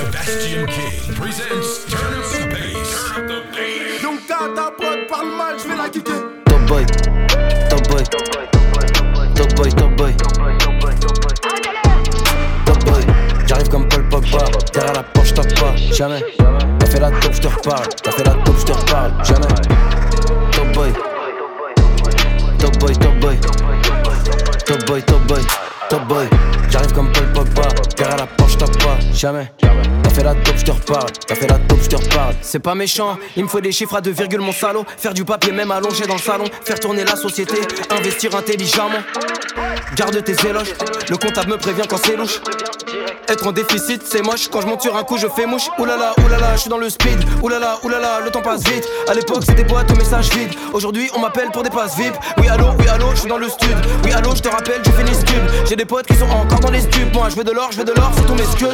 Sebastian King presents Turn Up the Bass. Turn Up the Bass. Donc ta ta prod parle mal, je vais la kicker. Top boy, top boy, top boy, top boy, top boy. J'arrive comme Paul Pogba, derrière la porte j'tape pas, jamais. T'as fait la top, j'te reparle, t'as fait la top, j'te reparle, jamais. Top boy, top boy, top boy, top boy, top boy, top boy. J'arrive comme Paul Pogba, derrière la porte j'tape pas, jamais. T'as fait la top, j'te reparle, t'as fait la top, j'te reparle. C'est pas méchant, il me faut des chiffres à deux virgules, mon salaud. Faire du papier, même allongé dans le salon. Faire tourner la société, investir intelligemment. Garde tes éloges, le comptable me prévient quand c'est louche. Être en déficit, c'est moche. Quand je monte sur un coup, je fais mouche. Oulala, oulala, je suis dans le speed. Oulala, oulala, le temps passe vite. À l'époque, c'était boîte aux messages vides. Aujourd'hui, on m'appelle pour des passes VIP. Oui, allô, oui, allô, je suis dans le stud. Oui, allô, je te rappelle, je fais. J'ai des potes qui sont encore dans les studs. Moi, je veux de l'or, je veux de l'or sur tous mes scuds.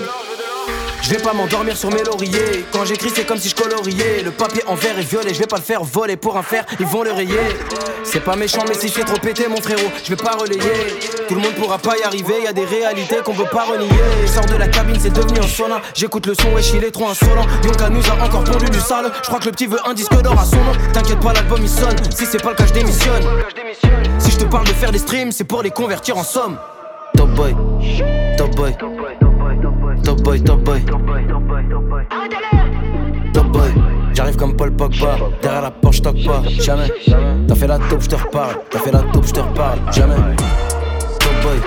Je vais pas m'endormir sur mes lauriers. Quand j'écris, c'est comme si je coloriais. Le papier en vert et violet, je vais pas le faire voler pour un fer, ils vont le rayer. C'est pas méchant, mais si je fais trop péter, mon frérot, je vais pas relayer. Tout le monde pourra pas y arriver, y a des réalités qu'on peut pas renier. Sors de la cabine, c'est devenu un sauna. J'écoute le son, wesh, il est trop insolent. Yonka nous a encore pondu du sale. Je crois que le petit veut un disque d'or à son nom. T'inquiète pas, l'album il sonne. Si c'est pas le cas, je démissionne. Si je te parle de faire des streams, c'est pour les convertir en somme. Top boy, top boy, top boy, top boy. Top boy, j'arrive comme Paul Pogba. Derrière la porte, j'toque pas, jamais. T'as fait la taupe, j'te reparle. T'as fait la taupe, j'te reparle, jamais. Top boy,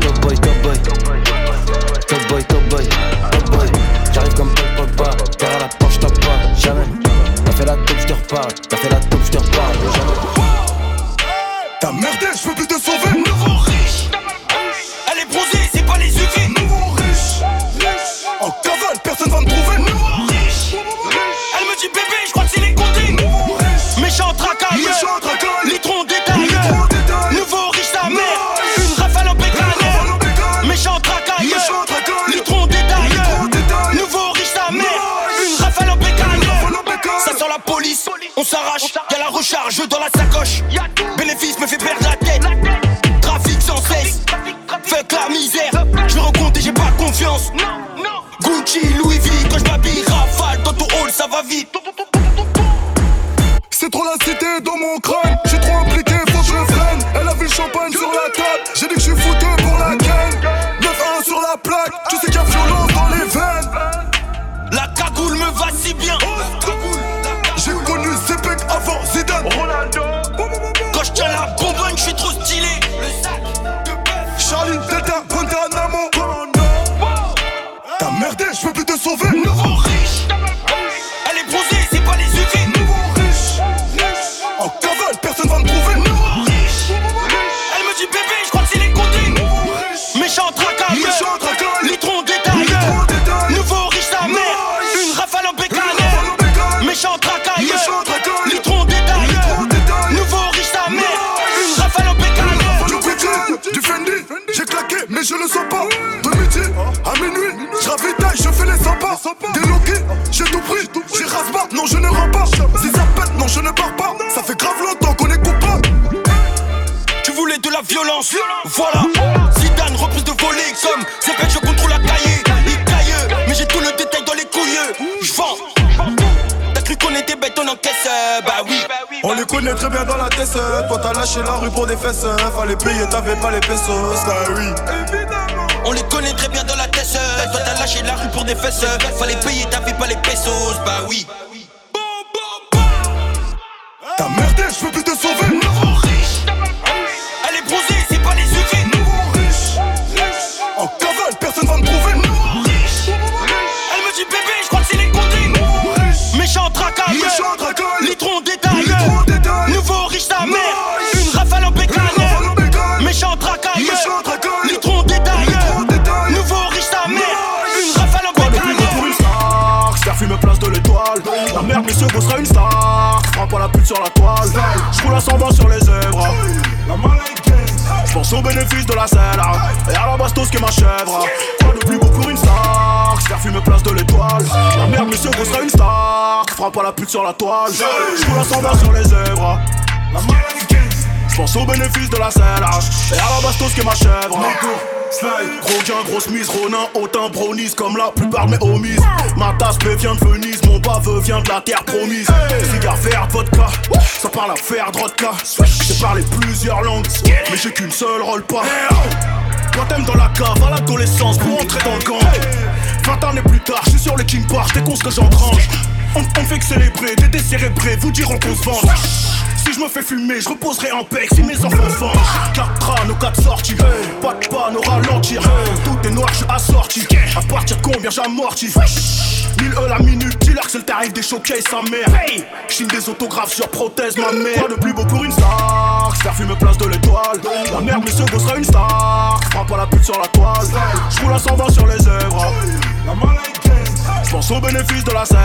top boy, top boy. Top boy, top boy, top boy. J'arrive comme Paul Pogba. Derrière la porte, j'toque pas, jamais. T'as fait la taupe, j'te reparle. T'as fait la taupe, j'te reparle, jamais. T'as merdé, je peux plus te sauver. Recharge dans la sacoche. Bénéfice me fait perdre la tête. Trafic sans cesse. Fuck la misère. Je veux recompter, j'ai pas confiance. Gucci, Louis V, quand je m'habille, rafale dans ton hall, ça va vite. On les connaît très bien dans la tête. Toi t'as lâché la rue pour des fesses. Fallait payer, t'avais pas les pesos. Ça oui. On les connaît très bien dans la tête. Toi t'as lâché la rue pour des fesses. Fallait payer, t'avais pas les pesos, bah oui. T'as merdé, je peux plus te sauver. Pute sur la toile. J'roule à 120 sur les zèbres La J'pense aux bénéfices de la selle. Et à la bastos qui est ma chèvre. Quoi de plus beau pour une star. J'fais fumer place de l'étoile. La merde monsieur vous sera une star. Frappe pas la pute sur la toile. J'roule à 120 sur les zèbres La J'pense aux bénéfices de la selle. Et à la bastos qui ma chèvre Slide, gros gain, grosse mise, Ronin, hautain, brownies comme la plupart de mes homies. Ma tasse vient de Venise, mon baveux vient de la terre promise. Cigare vert, vodka, ça parle à faire vodka. J'ai parlé plusieurs langues, mais j'ai qu'une seule rôle pas. Toi t'aimes dans la cave à l'adolescence pour entrer dans le camp. 20 années plus tard, je suis sur le King Park, t'es con ce que j'engrange. On, on fait que célébrer, des décérébrés vous diront qu'on se venge. Si je me fais fumer, je reposerai en paix si mes enfants vengent. Quatre crânes aux quatre sorties, pas de panne au ralentir. Tout est noir, je suis assorti. À partir de combien j'amortis? 1000 E la minute, dis-leur que c'est le tarif des showcases, sa mère. Chine des autographes sur prothèse, ma mère. Quoi de plus beau pour une star faire fumer place de l'étoile. La ce beau sera une star. Frappe pas la pute sur la toile. Je roule à 120 sur les œuvres. La je pense au bénéfice de la selle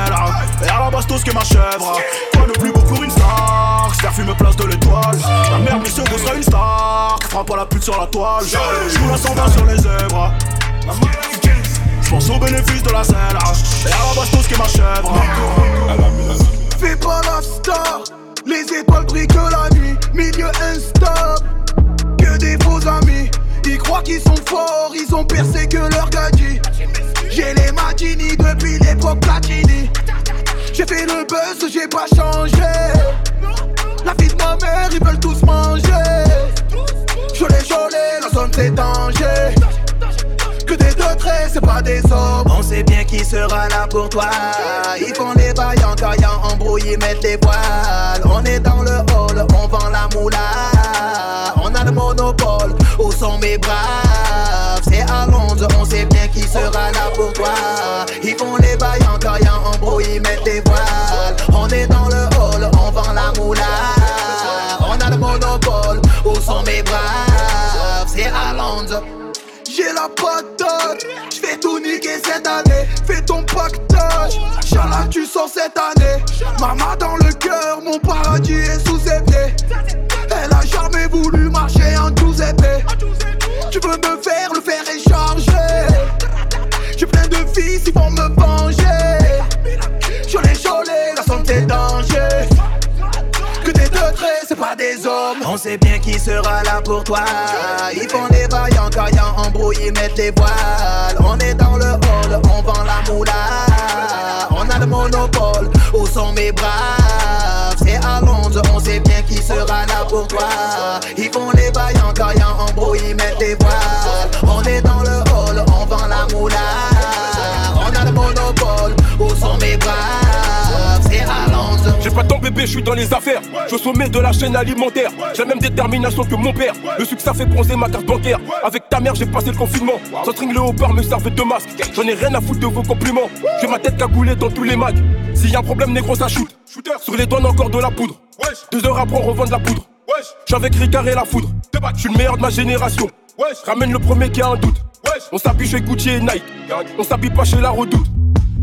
Et à la bastos qui est ma chèvre Quoi de plus beau pour une star. Faire fumer place de l'étoile. La merde mission vous sera une star. Frappe pas la pute sur la toile. Je roule à 120 sur les zèbres. Je pense au bénéfice de la selle Et à la bastos qui est ma chèvre Fais pas la star. Les étoiles brillent que la nuit. Milieu insta Que des faux amis. Ils croient qu'ils sont forts. Ils ont percé que leur gadget J'ai fait le buzz, j'ai pas changé. La vie de ma mère, ils veulent tous manger. Cholet, cholet, la zone c'est danger. Que des deux traits, c'est pas des hommes. On sait bien qui sera là pour toi. Ils font les vaillants, caillants, embrouillés, mettent les voiles. On est dans le hall, on vend la moula. On a le monopole, où sont mes bras C'est à Londres, on sait bien qui sera là pour toi. Ils font les vaillants, caillants, embrouillés, mettent les voiles. La patate. J'vais tout niquer cette année. Fais ton pactage. Inch'Allah, tu sors cette année. Maman dans le cœur, mon paradis est sous On sait bien qui sera là pour toi. Ils font des vaillants, caillants, embrouillés, mettent les voiles. On est dans le hall, on vend la moula. On a le monopole, où sont mes bras C'est à Londres, on sait bien qui sera là pour toi. Ils font les vaillants, caillants, embrouillés, mettent les voiles. Pas tant bébé, je suis dans les affaires. Je suis au sommet de la chaîne alimentaire. J'ai la même détermination que mon père. Le succès fait bronzer ma carte bancaire. Avec ta mère, j'ai passé le confinement. Sans string le haut me servait de masque. J'en ai rien à foutre de vos compliments. J'ai ma tête cagoulée dans tous les mags. S'il y a un problème, négro, ça shoot. Sur les douanes, encore de la poudre. Deux heures après, on revend de la poudre. Avec Ricard et la foudre. J'suis le meilleur de ma génération. Ramène le premier qui a un doute. On s'habille chez Gucci et Nike. On s'habille pas chez la redoute.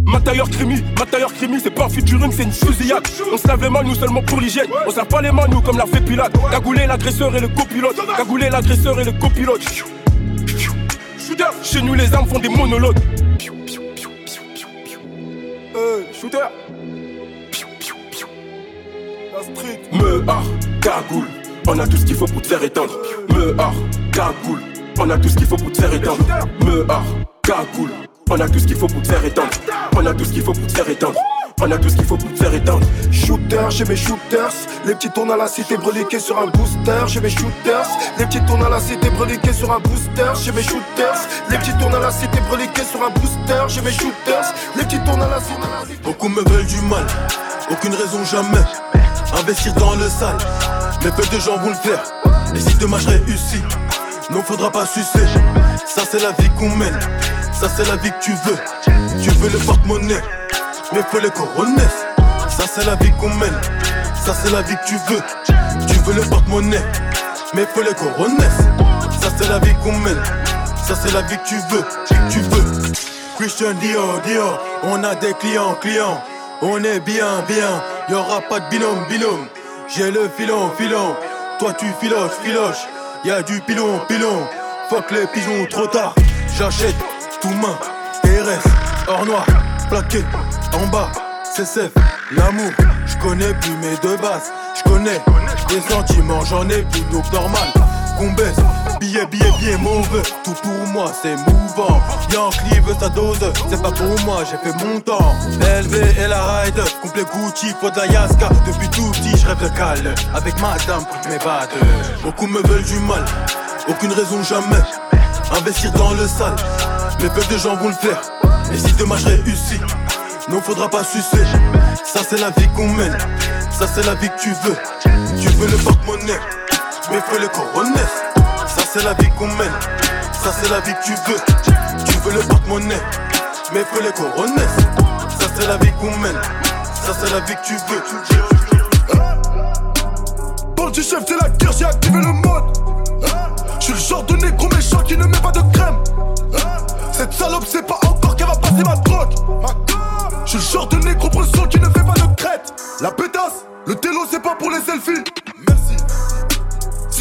Ma tailleur crimi, ma crimi, c'est pas un featuring, c'est une fusillade. On se lave les mains, nous seulement pour l'hygiène. On se lave pas les mains, nous, comme l'a fait Pilate. Cagoulé l'agresseur et le copilote. Cagoulé l'agresseur et le copilote. Shooter, chez nous, les armes font des monologues. Euh, shooter. La street. Me har, cagoule. On a tout ce qu'il faut pour te faire éteindre. Me har, cagoule. On a tout ce qu'il faut pour te faire éteindre. Me har, cagoule. On a tout ce qu'il faut pour te faire éteindre. On a tout ce qu'il faut pour te faire éteindre. On a tout ce qu'il faut pour te faire éteindre. Shooter, j'ai mes shooters. Les petits tournent à la cité breliqués sur un booster. J'ai mes shooters. Les petits tournent à la cité breliqués sur un booster. J'ai mes shooters. Les petits tournent à la cité breliqués sur un booster. J'ai mes shooters. Les petits tournent à la cité. Beaucoup me veulent du mal. Aucune raison jamais. Investir dans le sale. Mais peu de gens vont le faire. Et si demain je réussis, non faudra pas sucer. Ça c'est la vie qu'on mène. Ça c'est la vie que tu veux. Tu veux le porte-monnaie, mais faut les coronets. Ça c'est la vie qu'on mène. Ça c'est la vie que tu veux. Tu veux le porte-monnaie, mais faut les coronets. Ça c'est la vie qu'on mène. Ça c'est la vie que tu veux. Tu veux. Christian Dior, Dior. On a des clients, clients. On est bien, bien. Y'aura pas de binôme, binôme. J'ai le filon, filon. Toi tu filoches, filoches. Y'a du pilon, pilon. Fuck les pigeons, trop tard. J'achète tout main, RS, hors noir, plaqué, en bas, CCF, l'amour, je connais plus mes deux bases, je connais les sentiments, j'en ai plus, donc normal, baisse, billet, billet, billet mauvais. Tout pour moi, c'est mouvant. Yankee veut sa dose, c'est pas pour moi, j'ai fait mon temps. LV et la ride, complet Gucci, faut de la Yaska. Depuis tout petit, je rêve de. Avec madame mes battes. Beaucoup me veulent du mal, aucune raison jamais. Investir dans le sale, mais peu de gens vont le faire. Et si demain je réussis, non faudra pas sucer. Ça c'est la vie qu'on mène, ça c'est la vie que tu veux. Tu veux le porte-monnaie, mais faut le coronets. Ça c'est la vie qu'on mène, ça c'est la vie que tu veux. Tu veux le porte-monnaie, mais faut le coronets. Ça c'est la vie qu'on mène, ça c'est la vie que tu veux. Du chef, c'est la guerre, j'ai activé le mode. Je suis le genre de négro méchant qui ne met pas de crème. Cette salope, c'est pas encore qu'elle va passer ma drogue. Je suis le genre de négro sang qui ne fait pas de crête. La pétasse, le télo, c'est pas pour les selfies.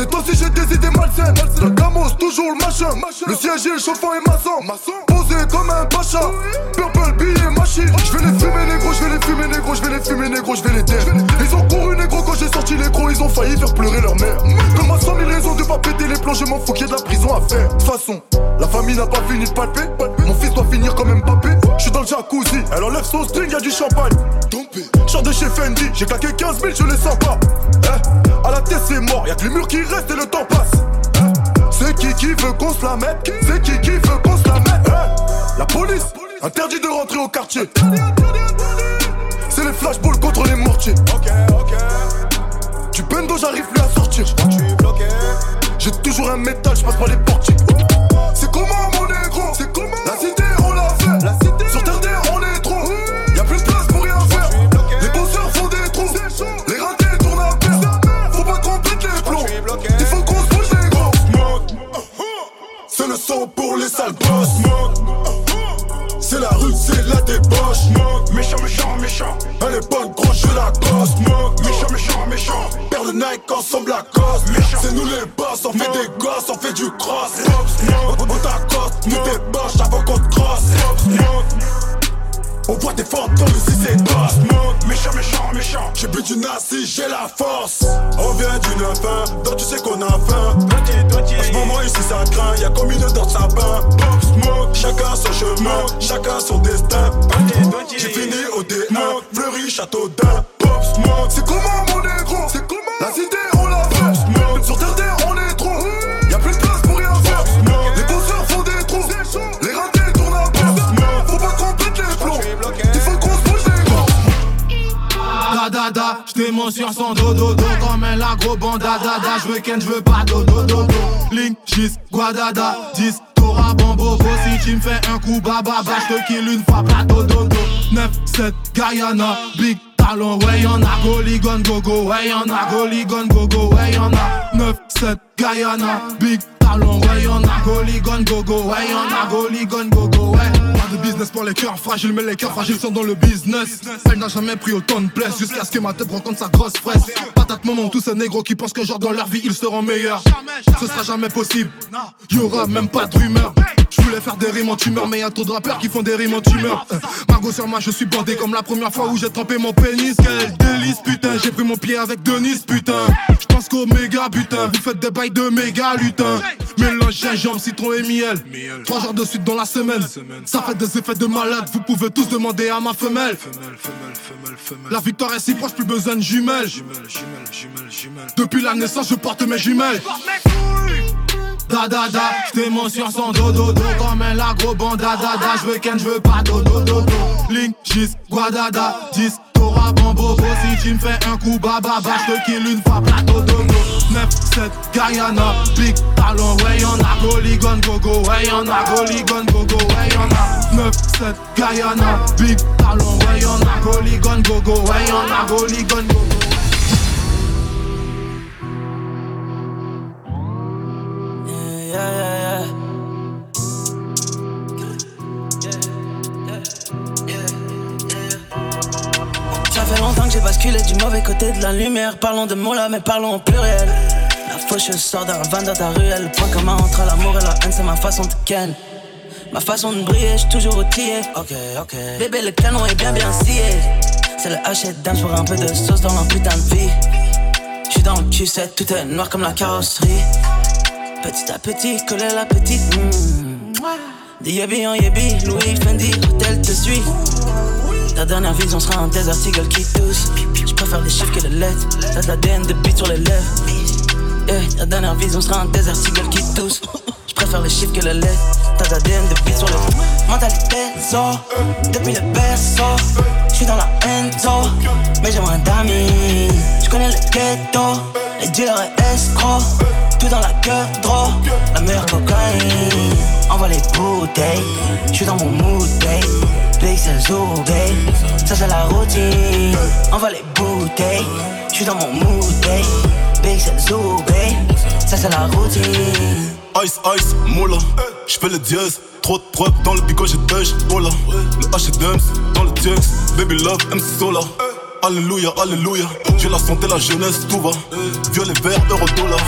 C'est aussi j'ai des idées malsaines. Le camos, toujours le machin. Le siège est chauffant et maçon. Posé comme un pacha. Purple, billet, machine. Je vais les fumer, négro, je vais les fumer, négro, je vais les fumer, négro, je vais les taire. Ils ont couru, négro, quand j'ai sorti les gros, ils ont failli faire pleurer leur mère. Comme à 100 000 raisons de pas péter les plombs, je m'en fous qu'il y ait de la prison à faire. De toute façon, la famille n'a pas fini de palper. Doit finir comme Mbappé. Je suis dans le jacuzzi, elle enlève son string, y'a du champagne. Chant de chez Fendi, j'ai claqué 15 000, je les sens pas. Eh, à la tête c'est mort, y'a que les murs qui restent et le temps passe. Eh, c'est qui qui veut qu'on se la mette? C'est qui qui veut qu'on se la mette? Eh, La police, interdit de rentrer au quartier. C'est les flashballs contre les mortiers. Ok, ok. Du bendo, j'arrive plus à sortir. J'ai toujours un métal, je passe par les portiers. C'est comment mon négro? Sales boss. C'est la rue, c'est la débauche. Méchant, méchant, méchant. Elle est bonne, gros, je la gosse. Méchant, méchant, méchant. Père de Nike ensemble la cause. C'est nous les boss, on fait des gosses, on fait du cross. On t'accoste, nous débauche avant qu'on te crosse. Voit des fantômes ici c'est boss Méchant, méchant, méchant. J'ai bu du nazi, j'ai la force. On vient d'une fin, donc tu sais qu'on a faim. En ce moment ici ça craint, y'a comme une dans sa bain Pop smoke, chacun son chemin, chacun son destin. J'ai fini au D1, Fleury, château d'un j't'émotion sans dodo do Comme un agro bandada da J'veux ken, j'veux pas dodo do do Link, gis, guadada, 10 Tora bambobo Si tu me fais un coup baba bah J'te kill une fois plateau dodo 9, 7, Guyana, Big talon Ouais y'en a, Goligon gogo Ouais y'en a, Goligon gogo Ouais y'en a, 9, 7, Guyana, Big Ouais y'en a, Goligon gogo Ouais y'en a, Goligon gogo Ouais Pas de business pour les cœurs fragiles Mais les cœurs fragiles sont dans le business Elle n'a jamais pris autant de place Jusqu'à ce que ma tête rencontre sa grosse fraise Patate moment tous ces négros qui pensent que genre dans leur vie ils seront meilleurs Ce sera jamais possible Y'aura même pas de rumeur je voulais faire des rimes en tumeur, mais y'a trop de rappeurs qui font des rimes en tumeur. Margot sur moi, je suis bordé comme la première fois où j'ai trempé mon pénis. Quel délice, putain, j'ai pris mon pied avec Denise, putain. Je pense qu'au méga, putain, vous faites des bails de méga lutin. Mélange gingembre, citron et miel. Trois jours de suite dans la semaine. Ça fait des effets de malade, vous pouvez tous demander à ma femelle. La victoire est si proche, plus besoin de jumelles. Depuis la naissance, je porte mes jumelles. Da da da, j't'émotion sans dodo do Comme un agro bandada da J'veux ken, j'veux pas dodo do do Link, gis, guadada, 10 Tora bambobo Si tu me fais un coup baba bah J'te kill une fois. Plateau dodo 9, 7, Guyana, Big talon Ouais y'en a, Goligon gogo Ouais y'en a, Goligon gogo Ouais y'en a. 9, 7, Guyana, Big talon Ouais y'en a, Goligon gogo Ouais y'en a, Goligon gogo yeah, yeah. J'ai basculé du mauvais côté de la lumière. Parlons de mots là, mais parlons au pluriel. La fauche sort d'un van dans ta ruelle. Le point commun entre l'amour et la haine, c'est ma façon de ken. Ma façon de briller, j'suis toujours outillé. Ok, ok. Bébé, le canon est bien, bien scié. C'est le hachet dance pour un peu de sauce dans putain de vie. J'suis dans le Q7, tout est noir comme la carrosserie. Petit à petit, coller la petite. Mmh. Des yébi en yébi, Louis Fendi, hôtel te suit. Ta dernière vision sera un désert articles qui tousse. Je les chiffres que les lettres. T'as de l'ADN de beat sur les lèvres. Eh, ta dernière vision sera un désert articles qui tousse. Je les chiffres que les lettres. T'as de l'ADN de beat sur les Mentalité, zo. Depuis le berceau. J'suis dans la enzo. Mais j'ai moins d'amis. J'connais le ghetto. Les dealers et escrocs. Tout dans la queue, draw. La meilleure cocaïne. Envoie les bouteilles. J'suis dans mon mood, babe. Big c'est. Ça c'est la routine. Envoie les bouteilles. J'suis dans mon mood, babe. Big c'est. Ça c'est la routine. Ice, ice, moula. J'fais le dièse. Trop de preuves dans le bigot, j'ai dèche. Oh. Le H et dans le TX. Baby love, MC Sola. Alléluia, alléluia. J'ai la santé, la jeunesse, tout va. Violet, vert, euro, dollar.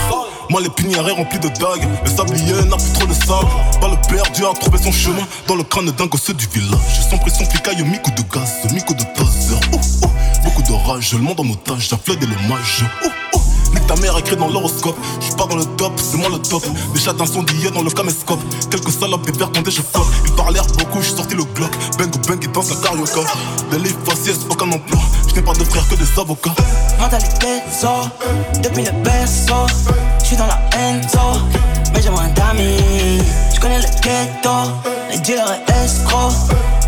Moi, les pinières remplis de dagues. Le sablier n'a plus trop de sable. Pas le perdu a trouvé son chemin dans le crâne d'un gosse du village. Sans pression, flicaille, mico de gaz, mico de taser. Oh, oh. Beaucoup de rage, le monde en otage, j'afflède et l'hommage. Oh, oh. Nique ta mère écrit dans l'horoscope. J'suis pas dans le top, c'est moi le top. Des chats d'incendiés dans le caméscope. Quelques salopes, des verres quand je flop. Ils parlèrent beaucoup, j'suis sorti le Glock. Bang bang, ils dansent la carioca. Des livres faciès, aucun emploi. J'n'ai pas de frères que des avocats. Mentalité, so, depuis le berceau. J'suis dans la enzo, mais j'ai moins d'amis. J'connais le ghetto, les dealers et escrocs.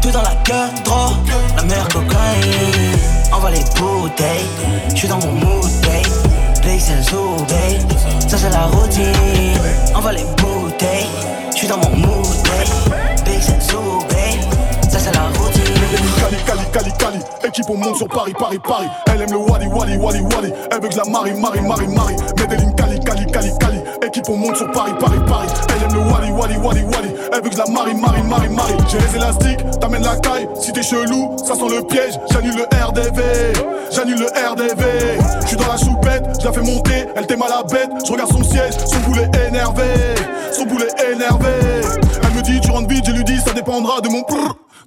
Tout dans la gueule, draw, la meilleure cocaïne. Envoie les bouteilles, j'suis dans mon mood, babe. Le babe. Ça c'est la routine. Envoie les bouteilles, j'suis dans mon mood. Cali, Cali, Cali, Cali. Équipe au monde sur Paris, Paris, Paris. Elle aime le Wally, Wally, Wally, Wally. Elle veut que la Marie, Marie, Marie, Marie. Medellin, Cali, Cali, Cali, Cali. Équipe au monde sur Paris, Paris, Paris. Elle aime le Wally, Wally, Wally, Wally. Elle veut que la Marie, Marie, Marie, Marie. J'ai les élastiques, t'amènes la caille. Si t'es chelou, ça sent le piège. J'annule le RDV. J'annule le RDV. J'suis dans la choupette, je la fais monter. Elle t'aime à la bête. Je regarde son siège, son boulet énervé. Son boulet énervé. Elle me dit, tu rentres vite, je lui dis, ça dépendra de mon.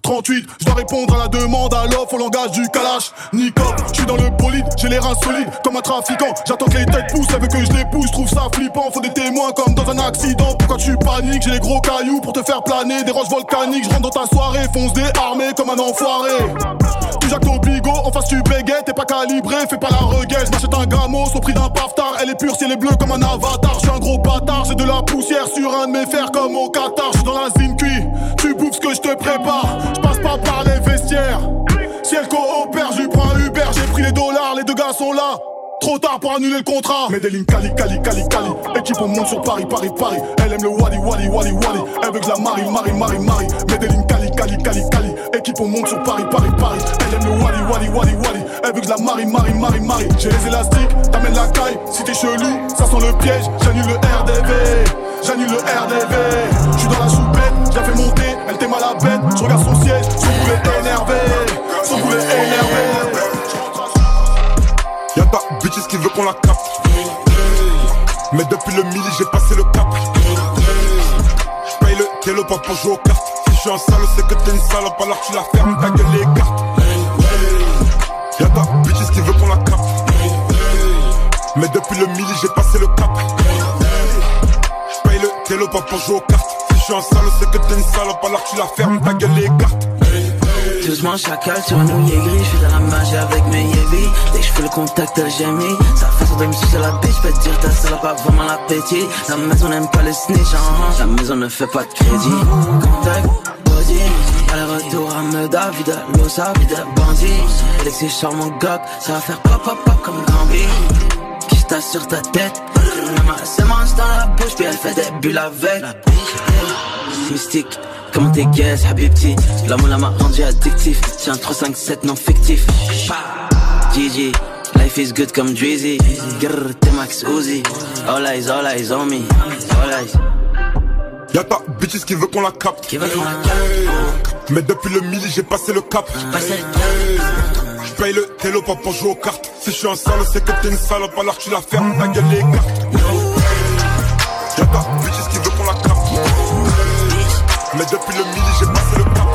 38, je dois répondre à la demande à l'offre au langage du Kalash. Nico, je suis dans le bolide, j'ai les reins solides comme un trafiquant. J'attends que les têtes poussent, elle veut que je les pousse, trouve ça flippant. Faut des témoins comme dans un accident. Pourquoi tu paniques? J'ai les gros cailloux pour te faire planer, des roches volcaniques. Je rentre dans ta soirée, fonce des armées comme un enfoiré. Tu jacques ton bigot, en face tu bégayes, t'es pas calibré, fais pas la reguette. J'm'achète un gamos au prix d'un paftar, elle est pure, si elle est bleue comme un avatar. Je suis un gros bâtard, j'ai de la poussière sur un de mes fers comme au Qatar. Je dans la bouffes ce je te prépare. Je passe pas par les vestiaires. Si elle coopère, je prends Uber, j'ai pris les dollars, les deux gars sont là. Trop tard pour annuler le contrat. Medellin, Cali, Cali, Cali, Cali. Équipe, on monte sur Paris, Paris, Paris. Elle aime le Wally, Wally, Wally, Wally. Elle veut que la Marie, Marie, Marie, Marie. Medellin, Cali, Cali, Cali, Cali. Équipe, on monte sur Paris, Paris, Paris. Elle aime le Wally, Wally, Wally, Wally. Elle veut que la Marie, Marie, Marie, Marie. J'ai les élastiques, t'amènes la caille. Si t'es chelou, ça sent le piège. J'annule le RDV. J'annule le RDV. J'suis dans la soupette, je la fais monter. Elle t'aime à la bête. Je regarde son siège, son boulet énervé. Son boulet énervé. Y'a ta bitches qui veut qu'on la capte. Mais depuis le midi, j'ai passé le cap. J'paye le télo pas pour jouer aux cartes. Si je suis un sale, c'est que t'es une salope, alors tu la fermes, ta gueule les cartes. Y'a ta bitches qui veut qu'on la capte. Mais depuis le midi, j'ai passé le cap. J'paye le télo pas pour jouer aux cartes. Suis un sale, c'est que t'es une salope, alors tu la fermes, ta gueule les cartes. Doucement chacal sur un ouïe gris, j'fais de la magie avec mes yébis Dès que j'fais le contact j'ai mis Sa façon de me sucer la bitch, peut dire ta salope a vraiment l'appétit La maison n'aime pas le snitch, uh La maison ne fait pas de crédit. Contact, body Aller-retour à Meda, vide l'osa, vide bandit dès que c'est mon gog, ça va faire pop pop pop comme Gambi Tasse sur ta tête. C'est mange dans la bouche, puis elle fait des bulles avec. Mystique Comment t'es guess, habibti L'amour m'a rendu addictif. J'ai un 357 non fictif GG Life is good comme Drizzy. Grrr, t'es Max Uzi. All eyes, all eyes on me. All eyes. Y'a ta bitches qui veut qu'on la capte. Qui veut qu'on la capte Mais depuis le midi j'ai passé le cap. J'paye le paye le télo, pas pour jouer aux cartes. Si je suis un sale, c'est que t'es une salope, alors tu la fermes, ta gueule les cartes. Y'a ta bitch qui veut qu'on la capte. Mais depuis le midi, j'ai passé le cap.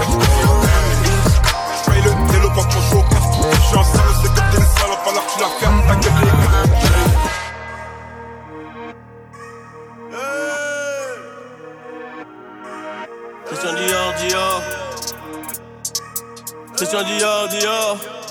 Paye le télo, pas pour jouer aux cartes. Si je suis un sale, c'est que t'es une salope, alors tu la fermes, ta gueule les cartes. Christian Dior, Dior. Christian Dior, Dior.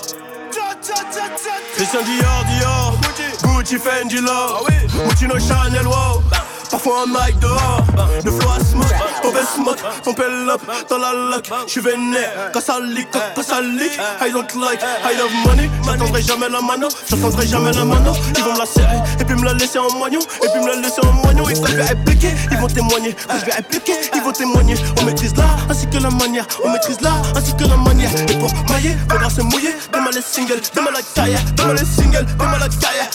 Christian Dior, Dior. Gucci, Fendi, Love. Gucci, no Chanel, wow. Parfois un mic dehors, le flow à smoke, mauvais smoke, pelle up dans la lock, j'suis vénère, quand ça leak, quand ça leak, I don't like, I love money, j'attendrai jamais la mano, j'attendrai jamais la mano, ils vont me la serrer, et puis me la laisser en moignon, et puis me la laisser en moignon, et quand je vais répliquer, ils vont témoigner, quand je vais répliquer, ils vont témoigner, on maîtrise là, ainsi que la manière, on maîtrise là, ainsi que la manière, et pour mailler, faudra se mouiller, demain les singles, demain la carrière, demain les singles, demain la carrière,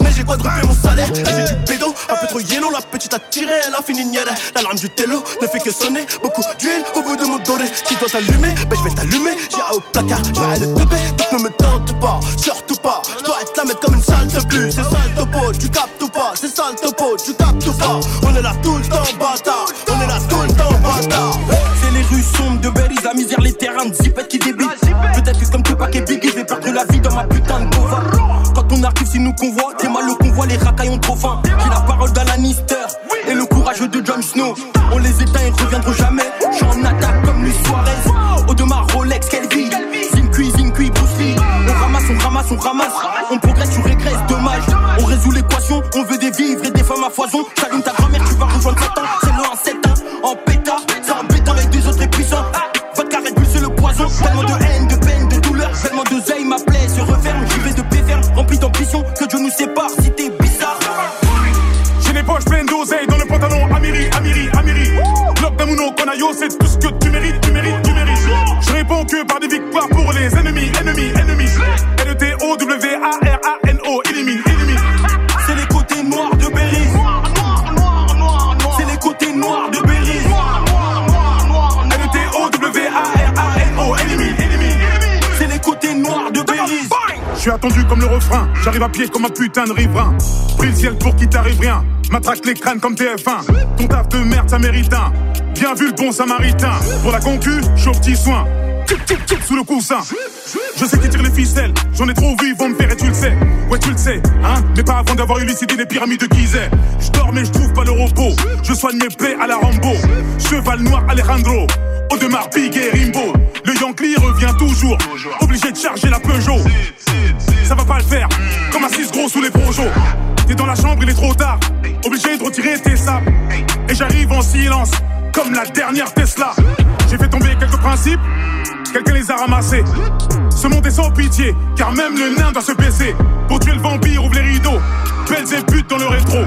mais j'ai quadruplé mon salaire, j'ai du pédo, un peu trop yellow, la petite t'as tiré, elle a fini nière. La larme du télo ne fait que sonner. Beaucoup d'huile au bout de mon doré. Si toi t'allumer, ben je vais t'allumer. J'ai au placard, je vais le taper. Donc ne me tente pas, surtout pas. Je dois la mettre comme une salle de plus. C'est sale topo, tu captes ou pas? C'est sale topo, tu captes ou pas? On est là tout le temps, bâtard. On est là tout le temps, bâtard. Les rues sombres de Berry, la misère, les terrains de zipette qui débitent. Peut-être que comme Tupac et Biggie, j'ai perdu la vie dans ma putain de cova. Quand on arrive, si nous convoie, t'es mal le convoi, les racailles ont trop faim. J'ai la parole d'Alanister et le courage de Jon Snow. On les éteint, ils reviendront jamais. J'suis en attaque comme Luis Suarez. Audemars, Rolex, quelle vie. Zincui, Zincui, Bruce Lee. On ramasse, on ramasse, on ramasse. On progresse, tu régresses, dommage. On résout l'équation, on veut des vivres et des femmes à foison. J'arrive à comme un putain de riverain. Pris le ciel pour qu'il t'arrive rien, matraque les crânes comme TF1. Ton taf de merde, ça. Bien vu le bon samaritain. Pour la concu, chaud petit soin. Sous le coussin. Je sais qui tire les ficelles, j'en ai trop vu, ils vont me faire et tu le sais. Ouais, tu le sais, hein, mais pas avant d'avoir élucidé les pyramides de Gizeh. Je dors mais je trouve pas le repos. Je soigne mes plaies à la Rambo. Cheval noir Alejandro. Audemars, Big et Rimbo. Le Yankee revient toujours. Obligé de charger la Peugeot. Ça va pas le faire. Comme 6 gros sous les projos. T'es dans la chambre, il est trop tard. Obligé de retirer tes sables. Et j'arrive en silence. Comme la dernière Tesla. J'ai fait tomber quelques principes. Quelqu'un les a ramassés. Ce monde est sans pitié. Car même le nain doit se baisser. Pour tuer le vampire, ouvre les rideaux. Belles et putes dans le rétro.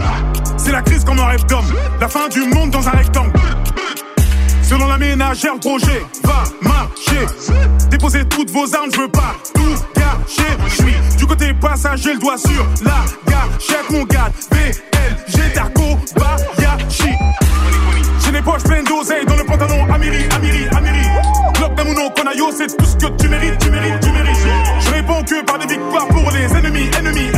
C'est la crise comme un rêve d'homme. La fin du monde dans un rectangle. Selon la ménagère, projet va marcher. Déposez toutes vos armes, je veux pas tout gâcher. Je du côté passager, le doigt sur la gâchette, mon gars. BLG, Darko, Bayashi. J'ai les poches pleines d'oseille dans le pantalon Amiri, Amiri, Amiri. Bloc d'Amuno, Konayo, c'est tout ce que tu mérites, tu mérites, tu mérites. Je réponds que par des victoires pour les ennemis, ennemis,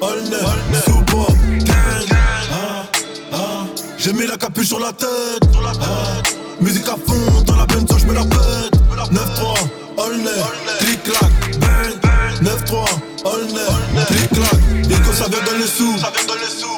9-3, Olner, Soubo, gang. Ah, ah. J'ai mis la capuche sur la tête. Ah, musique à fond, dans la benzo, j'mets la pète. 9-3, Olner, clic-clac, bang. 9-3, Olner, clic-clac. Et quand ça vient dans les sous.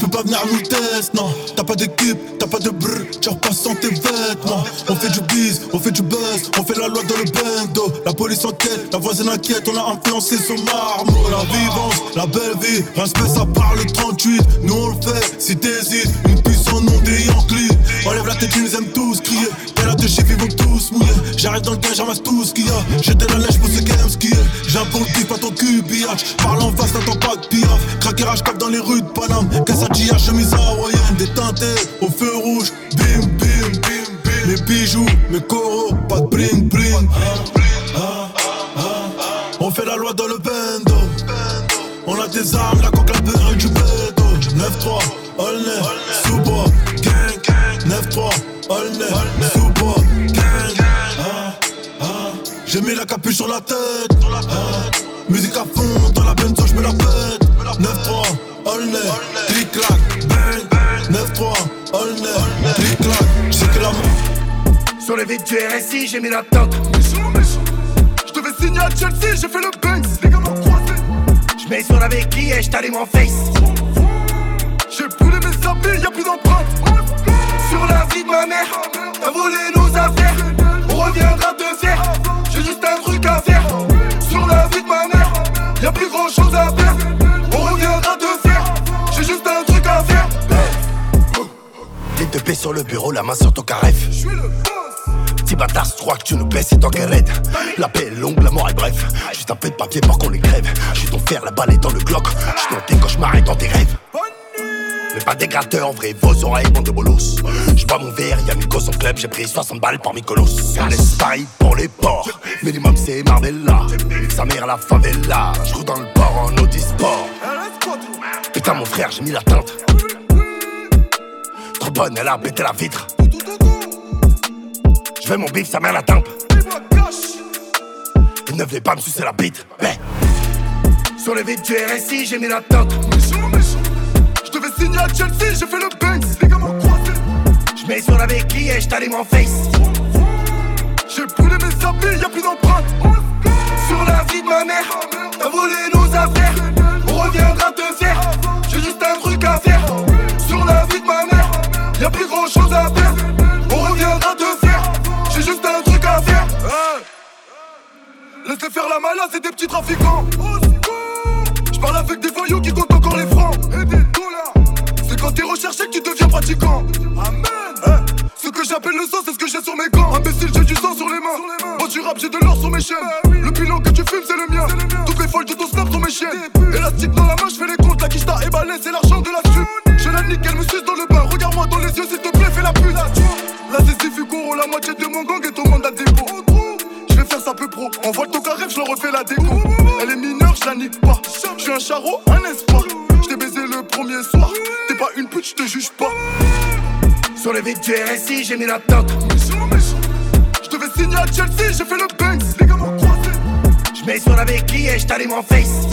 Tu peux pas venir nous test, non. T'as pas d'équipe, t'as pas de brr Tu repasses sans tes vêtements. On fait du biz, on fait du buzz On fait la loi dans le bando La police enquête, la voisine inquiète On a influencé son marbre La vivance, la belle vie Respect ça parle 38 Nous on le fait, si t'hésites Une puissance des Yankees Enlève la tête, ils nous aiment tous crier Y'a la deux chiffres, ils vont tous mouiller J'arrive dans le gain, j'amasse tout ce qu'il y a. J'étais la lèche pour qui aiment skier J'ai un bon bif, pas ton cul, biatch. Parle en face, t'attends pas de piaf. Craquerage cap dans les rues de Paname. Quesadilla, chemise hawaïenne. Déteinté au feu rouge. Bim, bim, bim, bim. Mes bijoux, mes coraux, pas de bling, bling. On fait la loi dans le bendo. On a des armes, la coque, la peur et du béto 9-3, Olner, Soubo, gang J'ai mis la capuche sur la tête Ah, Musique à fond, dans la benzo, j'mets la pète 9-3, Olner, clic-clac, bang 9-3, Olner, clic-clac J'sais que la Sur les vides du RSI, j'ai mis la tente. Je devais signer à Chelsea, j'ai fait le Banks. Les gars m'ont croisé. Je mets sur la béquille et je t'allume en face. J'ai brûlé mes habits, y'a plus d'empreinte. Sur la vie de ma mère, t'as volé nos affaires. On reviendra te faire. J'ai juste un truc à faire. Sur la vie de ma mère, y'a plus grand chose à faire. On reviendra te faire. J'ai juste un truc à faire. Les deux pieds sur le bureau, la main sur ton caref. Petit bâtard, je crois que tu nous baisses, c'est toi qui raide. La paix est longue, la mort est bref. Juste un peu de papier pour qu'on les crève. Je suis ton fer, la balle est dans le glock. Je suis dans tes cauchemars et dans tes rêves. Pas des gratteurs, en vrai, vos oreilles, bande de bolos. Je bois mon verre, y'a Nico son club, j'ai pris 60 balles par Mykonos. Un pareil pour les porcs, minimum c'est Marbella. Sa mère la favela, je roule dans le port en Audi Sport. Putain, mon frère, j'ai mis la teinte. Trop bonne, elle a pété la vitre. Veux mon bif, sa mère la tempe. Et ne venez pas me sucer la bite. Mais Sur les vides du RSI, j'ai mis la tente. Signer à Chelsea, j'ai fait le Banks. Les gars m'ont croisé. je mets sur la béquille et je t'allume en face. J'ai brûlé mes habits, y'a plus d'empreinte. Sur la vie de ma mère, t'as volé nos affaires. On reviendra te faire. J'ai juste un truc à faire. Sur la vie de ma mère, y'a plus grand chose à faire. On reviendra te faire. J'ai juste un truc à faire. Hey. Laisse-les faire la malade, c'est des petits trafiquants. Je parle avec des voyous qui comptent encore les francs. Et des dollars. Quand t'es recherché tu deviens pratiquant. Amen. Hey. Ce que j'appelle le sang, c'est ce que j'ai sur mes gants. Imbécile, j'ai du sang sur les mains. Moi, du rap, j'ai de l'or sur mes chaînes. Le bilan que tu fumes, c'est le mien. Toutes les folles de ton snap sont mes chiennes. Élastique dans la main, je fais les comptes. La quiche t'a éballé, c'est l'argent de la suite. Je la nique, elle me suce dans le bain. Regarde-moi dans les yeux, s'il te plaît, fais la pute. Là, c'est Stiffy Goro, la moitié de mon gang est au mandat dépôt. Je vais faire ça peu pro. Envoie ton rêve, je leur refais la déco. Elle est mineure, je la nique pas. Je suis un charreau, un espoir. T'es pas une pute, je te juge pas. Sur les vides du RSI, j'ai mis la tente. Je devais signer à Chelsea, j'ai fait le Banks. Les gars m'ont croisé. Je mets sur la béquille et je en face.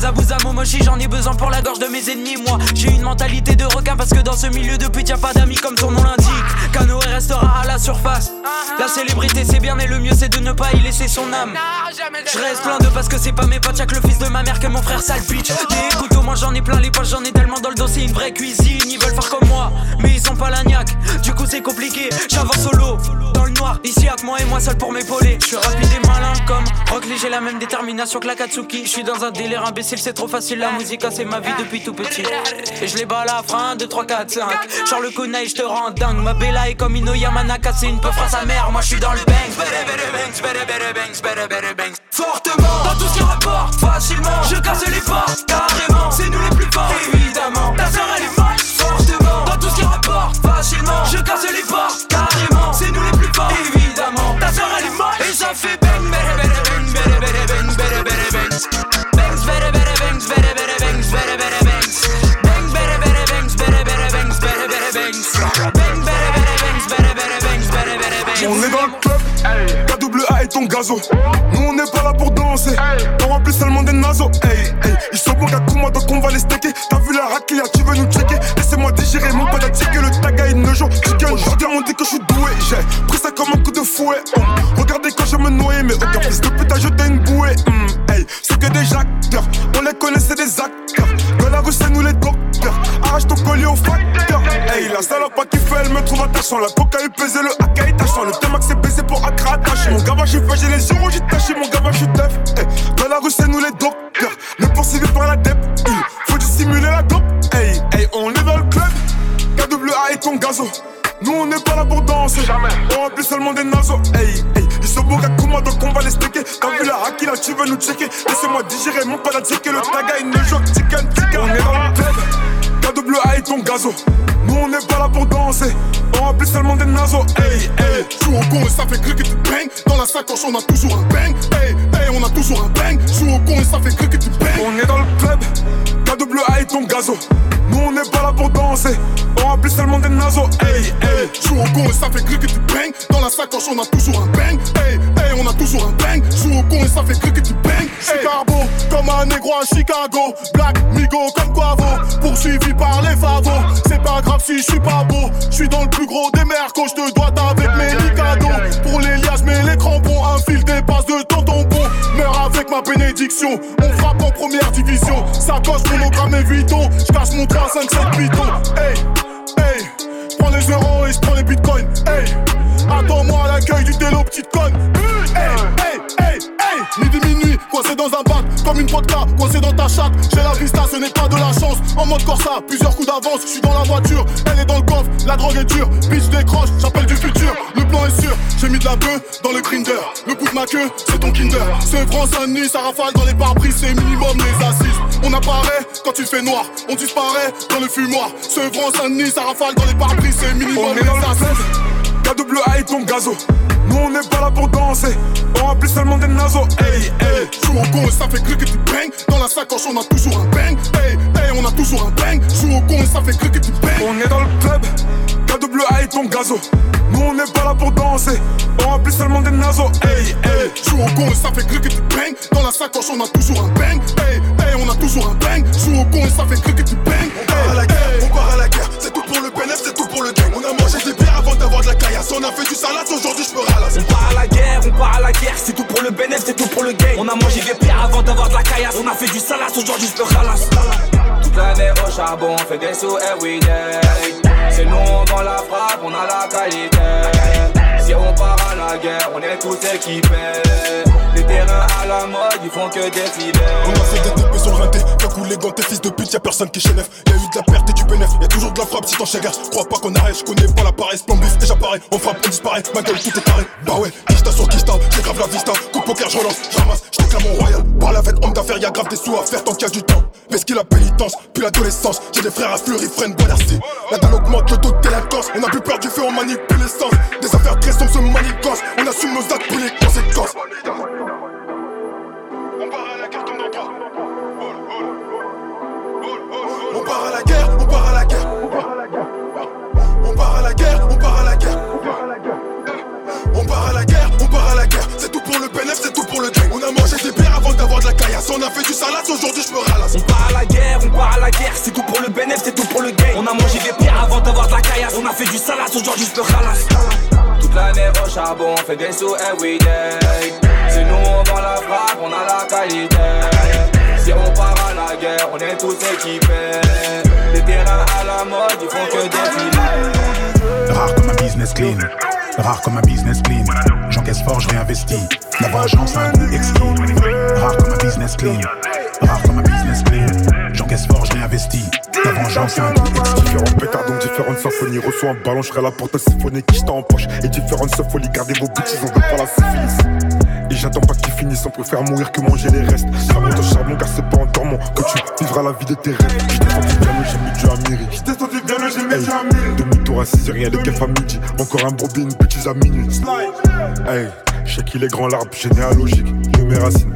Comme Zabouza Momoshi, j'en ai besoin pour la gorge de mes ennemis. Moi, j'ai une mentalité de requin parce que dans ce milieu de pute, y a pas d'amis comme son nom l'indique. Canoë restera à la surface. La célébrité, c'est bien, mais le mieux, c'est de ne pas y laisser son âme. Je reste plein de parce que c'est pas mes potes, y'a le fils de ma mère que mon frère sale pitch. Des couteaux, moi j'en ai plein les poches, j'en ai tellement dans le dos, c'est une vraie cuisine. Ils veulent faire comme moi, mais ils sont pas l'agnac. Du coup, c'est compliqué, j'avance solo. Dans le noir, ici que moi et moi seul pour m'épauler. Je suis rapide et malin comme Rock Lee, j'ai la même détermination que la Katsuki. Je suis dans un délire imbécile, c'est trop facile. La musique, c'est ma vie depuis tout petit. Et je les bats à la fin, 2, 3, 4, 5. Genre le kunai, je te rends dingue. Ma bella et comme Ino Yamanaka c'est une peu à sa mère. Moi je suis dans le bang. Fortement. Dans tout ce qui rapporte Facilement. Je casse les portes Carrément. C'est nous les plus forts. Évidemment. Ta soeur elle est molle Fortement. Dans tout ce qui rapporte Facilement. Je casse les portes Carrément. C'est nous les plus forts. Évidemment gazo. Nous on n'est pas là pour danser, on remplit seulement des naseaux. Hey, hey, ils sont bons à moi donc on va les stacker. T'as vu la raclia, tu veux nous checker? Laissez-moi digérer mon pas checker le tag il ne joue. Chicken, aujourd'hui on dit que je suis doué. J'ai pris ça comme un coup de fouet. Oh. Regardez quand je me noyais, mais aucun fils de pute a jeté une bouée. Mm, hey, c'est que des acteurs, on les connaissait des acteurs. Dans la rue, c'est nous les docteurs. Arrache ton collier au facteur. Hey, la salope qui fait, elle me trouve attachant. La coca est pesée, le AK est tachant. Le thème c'est baisé Mon gars, j'ai fait, j'ai les euros, j'ai taché. Mon gars, je def. Hey, dans la rue, c'est nous les docteurs. Ne poursuivi par la dep. Faut dissimuler la dope. Hey, hey, on est dans le club. KWA et ton gazo. Nous on n'est pas là pour danser, Jamais. on remplit seulement des naseaux. Hey, hey, ils sont beaux moi donc on va les sticker. T'as vu la haki là, tu veux nous checker. Laissez-moi digérer mon pas checker. Le taga il ne joue chicken, chicken. On est dans le club, KWA et ton gazo. Nous on n'est pas là pour danser, on remplit seulement des naseaux. Hey, hey, joue au con et ça fait que tu bang. Dans la sacoche on a toujours un bang. Hey, hey, on a toujours un bang. Joue au con et ça fait que tu bang. On est dans le club, KWA et ton gazo. Nous on n'est pas là pour danser, on remplit seulement des naseaux. Hey, hey, joue au con et ça fait que tu bang. Dans la sacoche on a toujours un bang. Un négro à Chicago. Black, Migo comme Quavo. Poursuivi par les favos. C'est pas grave si je suis pas beau. Je suis dans le plus gros des mercos. Je te dois avec mes licados. Pour les liages, mais les crampons. Un fil dépasse de tonton bon. Meurs avec ma bénédiction. On frappe en première division. Sacoche, monogramme et Vuitton. Je cache mon 3, 5, 7 pitons. Hey, hey. Prends les euros et je prends les bitcoins. Hey. Attends-moi à l'accueil du télo, petite conne. Hey, hey, hey, hey. Midi, minuit, coincé dans un comme une vodka, coincé dans ta chatte. J'ai la vista, ce n'est pas de la chance. En mode Corsa, plusieurs coups d'avance. Je suis dans la voiture, elle est dans le coffre. La drogue est dure, bitch décroche, j'appelle du futur. Le plan est sûr, j'ai mis de la bœuf dans le grinder. Le bout de ma queue, c'est ton kinder. C'est France Saint-Denis, ça rafale dans les pare-brise, c'est minimum les assises. On apparaît quand il fait noir, on disparaît dans le fumoir. Ce France Saint-Denis, ça rafale dans les pare-brise, c'est minimum les assises. KWA et ton gazo. Nous on n'est pas là pour danser, on remplit seulement des naseaux. Hey, hey, joue au con et ça fait que tu bang. Dans la sacoche on a toujours un bang. Hey, hey, on a toujours un bang. Joue au con et ça fait que tu bang. On est dans le club, KWA et ton gazo. Nous on n'est pas là pour danser, on remplit seulement des naseaux. Hey, hey, joue au con et ça fait que tu bang. Dans la sacoche on a toujours un bang. Hey, hey, on a toujours un bang. Joue au con et ça fait que tu bang. On part à la guerre, on part à la On a fait du salade, aujourd'hui je me ralasse. On part à la guerre, on part à la guerre. C'est tout pour le bénéfice, c'est tout pour le gang. On a mangé des bières avant d'avoir de la caillasse. On a fait du salade, aujourd'hui je me ralasse. Toute l'année au charbon, on fait des sous everyday. C'est nous, on la frappe, on a la qualité. On part à la guerre, on est tous équipés. Les terrains à la mode, ils font que défiler. On a fait des TP sur le t'as coulé gants, tes fils de pute, y'a personne qui chélève. Y'a eu de la perte et du bénéf, y'a toujours de la frappe si t'en chagrin. Crois pas qu'on arrête, j'connais pas la paresse, plan bif, déjà pareil, on frappe, on disparaît, ma gueule tout est carré. Bah ouais, Kista sur Kista, j'ai grave la vista, coup de poker, je relance, j'ramasse, j'téclame mon royal. Par la fête, homme d'affaires, y'a grave des sous à faire tant qu'il y a du temps. Parce qu'il a pénitence, puis l'adolescence, j'ai des frères à fleurir, freine, boilercy. La dalle augmente, le taux de délinquance, on a plus peur du feu, on manipule. Des affaires très sombres se manigance, on assume nos actes pour les conséquences. On part à la guerre, on part à la guerre. On part à la guerre, on part à la guerre. On part à la guerre, on part à la guerre. C'est tout pour le bénéfice, c'est tout pour le gang. On a mangé des bières avant d'avoir de la caillasse. On a fait du salade, aujourd'hui je me ralasse. On part à la guerre, on part à la guerre. C'est tout pour le bénéfice, c'est tout pour le gang. On a mangé des bières avant d'avoir de la caillasse. On a fait du salade, aujourd'hui je me ralasse. Toute l'année au charbon, on fait des sous everyday. C'est nous, on vend la frappe, on a la qualité. Si on part à la guerre, on est tous équipés. Les terrains à la mode, ils font que défiler. Rare comme un business clean, rare comme un business clean. J'encaisse fort, je réinvestis. La vengeance a un goût exquis. Rare comme un business clean, rare comme un business clean. J'encaisse fort, je réinvestis. La vengeance a un. Différents pétards, donc différentes symphonies. Reçois un ballon, je serai là pour te siphonner. Qui en poche et différentes symphonies. Gardez vos bêtises, on veut pas la syphilis. Et j'attends pas qu'ils finissent, on préfère mourir que manger les restes. Monte au charbon car c'est pas en dormant que tu vivras la vie de tes rêves. J'étais sorti bien le j'ai mis du Amiri. J'étais sorti bien le j'ai mis du Amiri. Demi-tour à 6 rien, les keufs à midi. Encore un brebis, une bêtise à minuit. Hey, je sais qu'il est grand l'arbre généalogique de mes racines.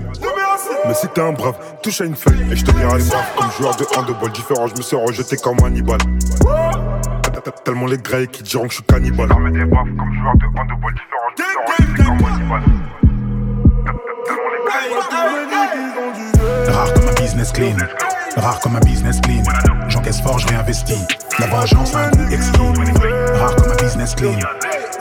Mais si t'es un brave, touche à une feuille et je te dirai les braves. Comme joueur de handball différent, je me suis rejeté comme Hannibal. Tellement les grecs qui diront que je suis cannibale. J'armais des baffes comme joueur de handball différent. Rare comme un business clean, rare comme un business clean. J'encaisse fort, je réinvestis. La vengeance a un goût exquis. Rare comme un business clean,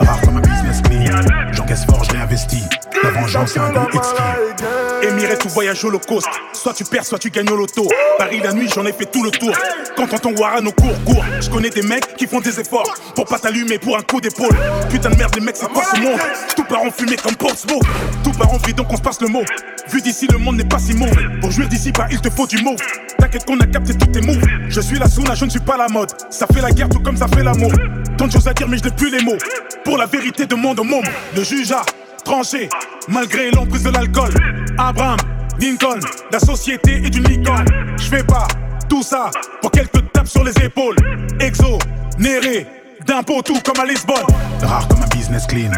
rare comme un business clean. J'encaisse fort, je réinvestis. La vengeance a un goût exquis. Émirer tout voyage holocauste. Soit tu perds, soit tu gagnes au loto. Paris la nuit, j'en ai fait tout le tour. Quand on t'en Warren au cours, cours. Je connais des mecs qui font des efforts pour pas t'allumer pour un coup d'épaule. Putain de merde, les mecs, c'est quoi ce monde Tout part en fumée comme Portsmouth. Tout part en donc on se passe le mot. Vu d'ici, le monde n'est pas si mauvais. Pour jouir d'ici, bah, il te faut du mot. T'inquiète qu'on a capté tous tes mots. Je suis la souna, je ne suis pas la mode. Ça fait la guerre tout comme ça fait l'amour. Tant de choses à dire, mais je n'ai plus les mots. Pour la vérité de monde au monde, le juge a tranché, malgré l'emprise de l'alcool. Abraham, Lincoln, la société est une licorne. Je fais pas tout ça pour quelques tapes sur les épaules. Exo, néré, d'impôts tout comme à Lisbonne. Rare comme un business clean,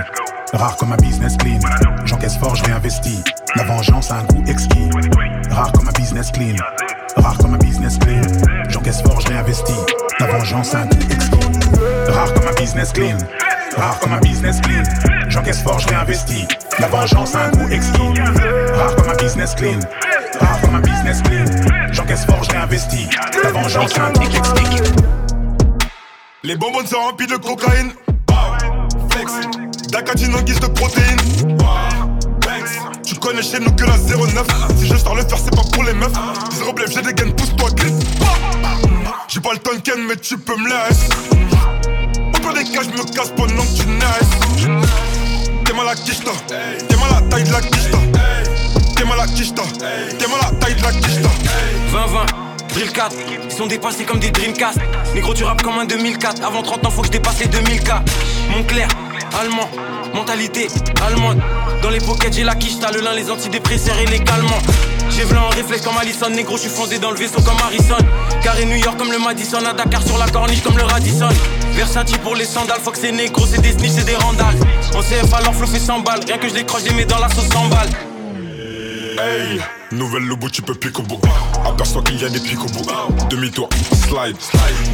rare comme un business clean. J'encaisse fort, je réinvestis. La vengeance a un goût exquis. Rare comme un business clean, rare comme un business clean. J'encaisse fort, je réinvestis. La vengeance a un goût exquis. Rare comme un business clean, rare comme un business clean. J'encaisse fort, je réinvestis. La vengeance a un goût exquis. Rare comme un business clean, rare comme un business clean. J'encaisse fort, je réinvestis. La vengeance a un goût exquis. Les bonbons sont remplis de cocaïne. Flex. D'acatine en guise de protéines. Tu connais chez nous que la 09. Si je sors le faire, c'est pas pour les meufs. Zéro blef, j'ai des gains, pousse-toi, glisse. J'ai pas le tonken, mais tu peux me laisser. Pire des cas, je me casse tu. T'es mal à. T'es mal à la taille de la quicheta. T'es mal à. T'es mal à la taille de la quicheta. 20-20, Drill 4, ils sont dépassés comme des Dreamcast. Négro, tu rap comme un 2004. Avant 30 ans, faut que je dépasse les 2000K. Montclair, allemand, mentalité allemande. Dans les pockets, j'ai la quiche, t'as le lin, les antidépresseurs et les calmants. J'ai v'là en réflexe comme Allison, négro, je suis fondé dans le vaisseau comme Harrison. Carré New York comme le Madison, à Dakar sur la corniche comme le Radisson. Versatile pour les sandales, faut que c'est négro, c'est des snitch, c'est des randales. En CF alors flow fait 100 balles, rien que je décroche, les mets dans la sauce 100 balles. Hey, nouvelle lobo, tu peux piquer au bout. Aperçois qu'il y a des pics au bout. Demi-tour, slide.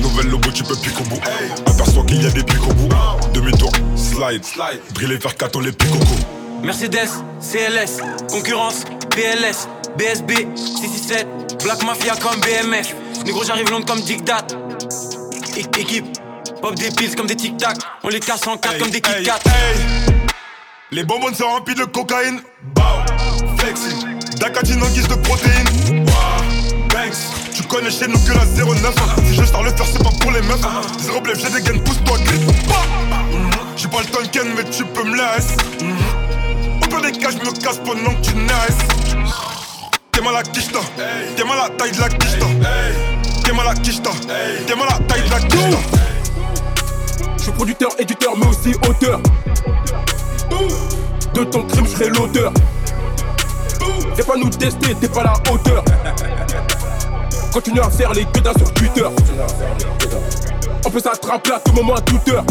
Nouvelle lobo, tu peux piquer au bout. Aperçois qu'il y a des pics au bout. Demi-tour, slide. Briller vers 4 on les pique au cou. Mercedes, CLS, concurrence, PLS, BSB, 667, Black Mafia comme BMF. Négro, j'arrive long comme Dictat. É- Équipe, pop des pills comme des tic-tac. On les casse en quatre comme des Kit Kat. Les bonbons sont remplis de cocaïne. Bow, flexing. D'acatine en guise de protéines. Wow, Banks. Tu connais chez nous que la 09. Si je sors le faire, c'est pas pour les meufs. Zéro blef, j'ai des gains, pousse-toi, glisse. J'ai pas le tonken, mais tu peux me laisser. Je me casse pendant que tu naisses. T'es mal à quicheta. T'es mal à taille de la quicheta. T'es mal à quicheta. T'es mal à taille de la quicheta. Je suis producteur, éditeur, mais aussi auteur. De ton crime, je serai l'auteur. Viens pas nous tester, t'es pas la hauteur. Continue à faire les gueudins sur Twitter. On peut s'attraper à tout moment, à toute heure.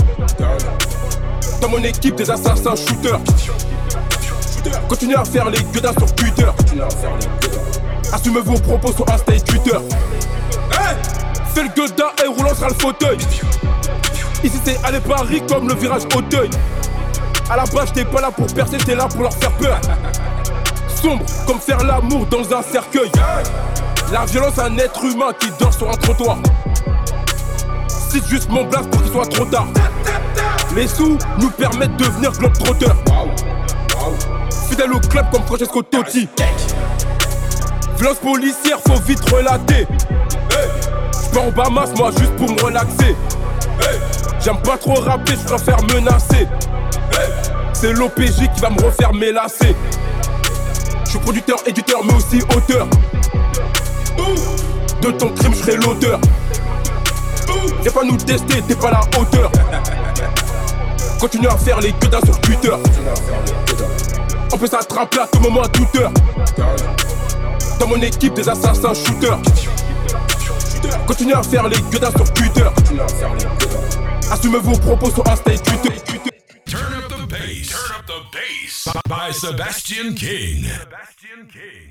Dans mon équipe, des assassins shooters. Continue à faire les gueudins sur Twitter. Assumez vos propos sur Insta et Twitter. Fais le gueudin et roulant sera le fauteuil. Ici c'est aller Paris comme le virage Auteuil. À la base t'es pas là pour percer, t'es là pour leur faire peur. Sombre comme faire l'amour dans un cercueil. La violence un être humain qui dort sur un trottoir. Cite juste mon blast pour qu'il soit trop tard. Les sous nous permettent de devenir globetrotter. Fidèle au club comme Francesco Totti. Violence policière, faut vite relater. J'pars en Bahamas, moi juste pour me relaxer. J'aime pas trop rapper, je préfère menacer. C'est l'OPJ qui va me refaire lacets. Je suis producteur, éditeur, mais aussi auteur. De ton crime, je serai l'auteur. Viens pas nous tester, t'es pas la hauteur. Continue à faire les gueudins sur Twitter. On peut s'attraper à tout moment, à toute heure. Dans mon équipe, des assassins shooters. Continue à faire les gueudins sur Twitter. Assumez vos propos sur Insta et Twitter. Turn up the bass. Turn up the bass. By Sebastian King. Sebastian King.